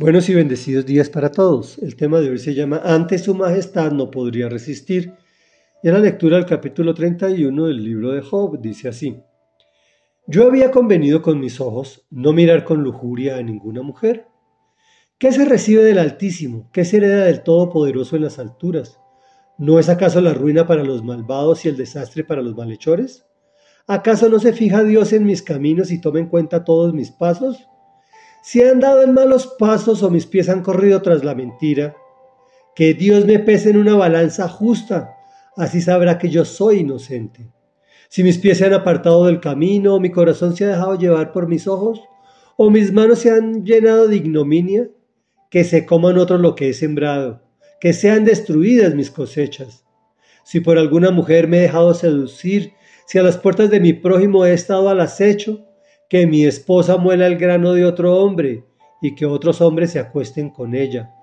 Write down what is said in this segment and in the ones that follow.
Buenos y bendecidos días para todos. El tema de hoy se llama Ante su majestad no podría resistir. Y en la lectura del capítulo 31 del libro de Job dice así. Yo había convenido con mis ojos no mirar con lujuria a ninguna mujer. ¿Qué se recibe del Altísimo? ¿Qué se hereda del Todopoderoso en las alturas? ¿No es acaso la ruina para los malvados y el desastre para los malhechores? ¿Acaso no se fija Dios en mis caminos y toma en cuenta todos mis pasos? Si he andado en malos pasos o mis pies han corrido tras la mentira, que Dios me pese en una balanza justa, así sabrá que yo soy inocente. Si mis pies se han apartado del camino, o mi corazón se ha dejado llevar por mis ojos, o mis manos se han llenado de ignominia, que se coman otros lo que he sembrado, que sean destruidas mis cosechas. Si por alguna mujer me he dejado seducir, si a las puertas de mi prójimo he estado al acecho, que mi esposa muela el grano de otro hombre y que otros hombres se acuesten con ella.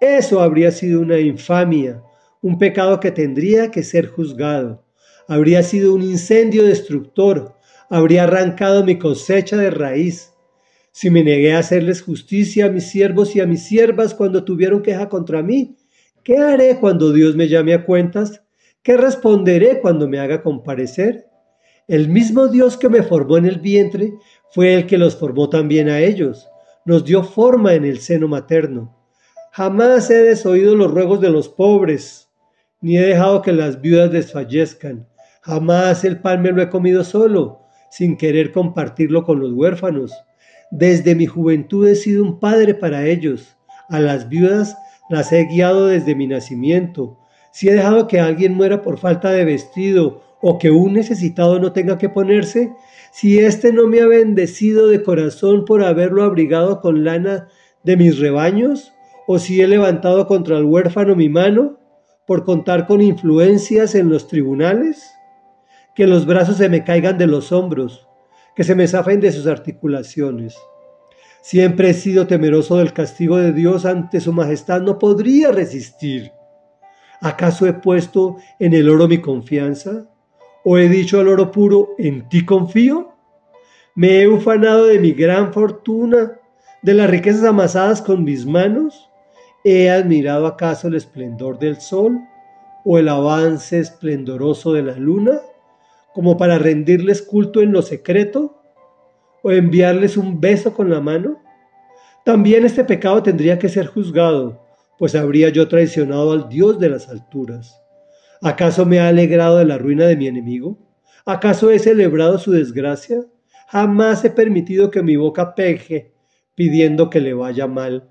Eso habría sido una infamia, un pecado que tendría que ser juzgado. Habría sido un incendio destructor, habría arrancado mi cosecha de raíz. Si me negué a hacerles justicia a mis siervos y a mis siervas cuando tuvieron queja contra mí, ¿qué haré cuando Dios me llame a cuentas? ¿Qué responderé cuando me haga comparecer? El mismo Dios que me formó en el vientre fue el que los formó también a ellos. Nos dio forma en el seno materno. Jamás he desoído los ruegos de los pobres, ni he dejado que las viudas desfallezcan. Jamás el pan me lo he comido solo, sin querer compartirlo con los huérfanos. Desde mi juventud he sido un padre para ellos. A las viudas las he guiado desde mi nacimiento. Si he dejado que alguien muera por falta de vestido o que un necesitado no tenga que ponerse, si éste no me ha bendecido de corazón por haberlo abrigado con lana de mis rebaños, o si he levantado contra el huérfano mi mano por contar con influencias en los tribunales, que los brazos se me caigan de los hombros, que se me zafen de sus articulaciones. Siempre he sido temeroso del castigo de Dios ante su majestad, no podría resistir. ¿Acaso he puesto en el oro mi confianza? ¿O he dicho al oro puro, en ti confío? ¿Me he ufanado de mi gran fortuna, de las riquezas amasadas con mis manos? ¿He admirado acaso el esplendor del sol o el avance esplendoroso de la luna, como para rendirles culto en lo secreto o enviarles un beso con la mano? También este pecado tendría que ser juzgado, pues habría yo traicionado al Dios de las alturas. ¿Acaso me ha alegrado de la ruina de mi enemigo? ¿Acaso he celebrado su desgracia? Jamás he permitido que mi boca peje pidiendo que le vaya mal.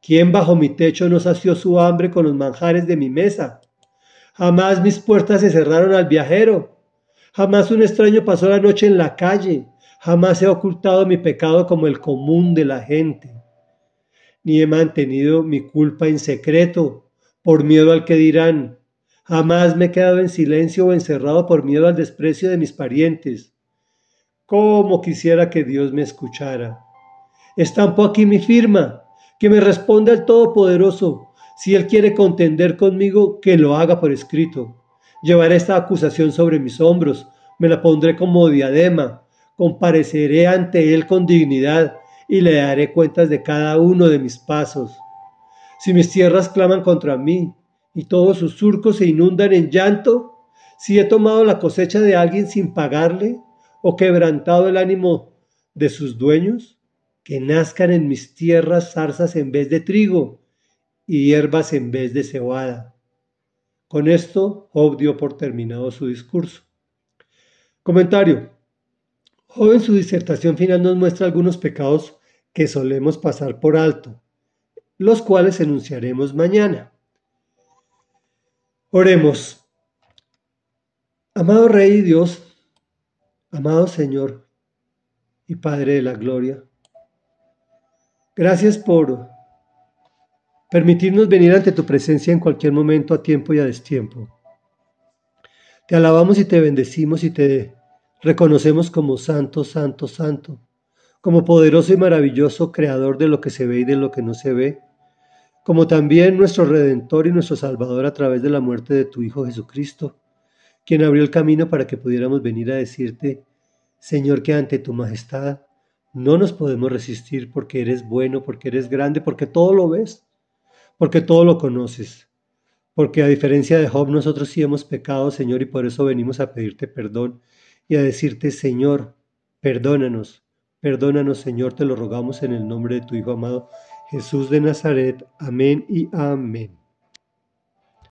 ¿Quién bajo mi techo no sació su hambre con los manjares de mi mesa? Jamás mis puertas se cerraron al viajero. Jamás un extraño pasó la noche en la calle. Jamás he ocultado mi pecado como el común de la gente. Ni he mantenido mi culpa en secreto por miedo al que dirán. Jamás me he quedado en silencio o encerrado por miedo al desprecio de mis parientes. ¿Cómo quisiera que Dios me escuchara? Estampo aquí mi firma, que me responda el Todopoderoso. Si Él quiere contender conmigo, que lo haga por escrito. Llevaré esta acusación sobre mis hombros, me la pondré como diadema, compareceré ante Él con dignidad y le daré cuentas de cada uno de mis pasos. Si mis tierras claman contra mí, y todos sus surcos se inundan en llanto? Si he tomado la cosecha de alguien sin pagarle o quebrantado el ánimo de sus dueños, que nazcan en mis tierras zarzas en vez de trigo y hierbas en vez de cebada. Con esto, Job dio por terminado su discurso. Comentario. Job en su disertación final nos muestra algunos pecados que solemos pasar por alto, los cuales enunciaremos mañana. Oremos. Amado Rey Dios, amado Señor y Padre de la Gloria, gracias por permitirnos venir ante tu presencia en cualquier momento, a tiempo y a destiempo. Te alabamos y te bendecimos y te reconocemos como santo, santo, santo, como poderoso y maravilloso creador de lo que se ve y de lo que no se ve como también nuestro Redentor y nuestro Salvador a través de la muerte de tu Hijo Jesucristo, quien abrió el camino para que pudiéramos venir a decirte, Señor, que ante tu majestad no nos podemos resistir porque eres bueno, porque eres grande, porque todo lo ves, porque todo lo conoces. Porque a diferencia de Job, nosotros sí hemos pecado, Señor, y por eso venimos a pedirte perdón y a decirte, Señor, perdónanos, perdónanos, Señor, te lo rogamos en el nombre de tu Hijo amado, Jesús de Nazaret. Amén y amén.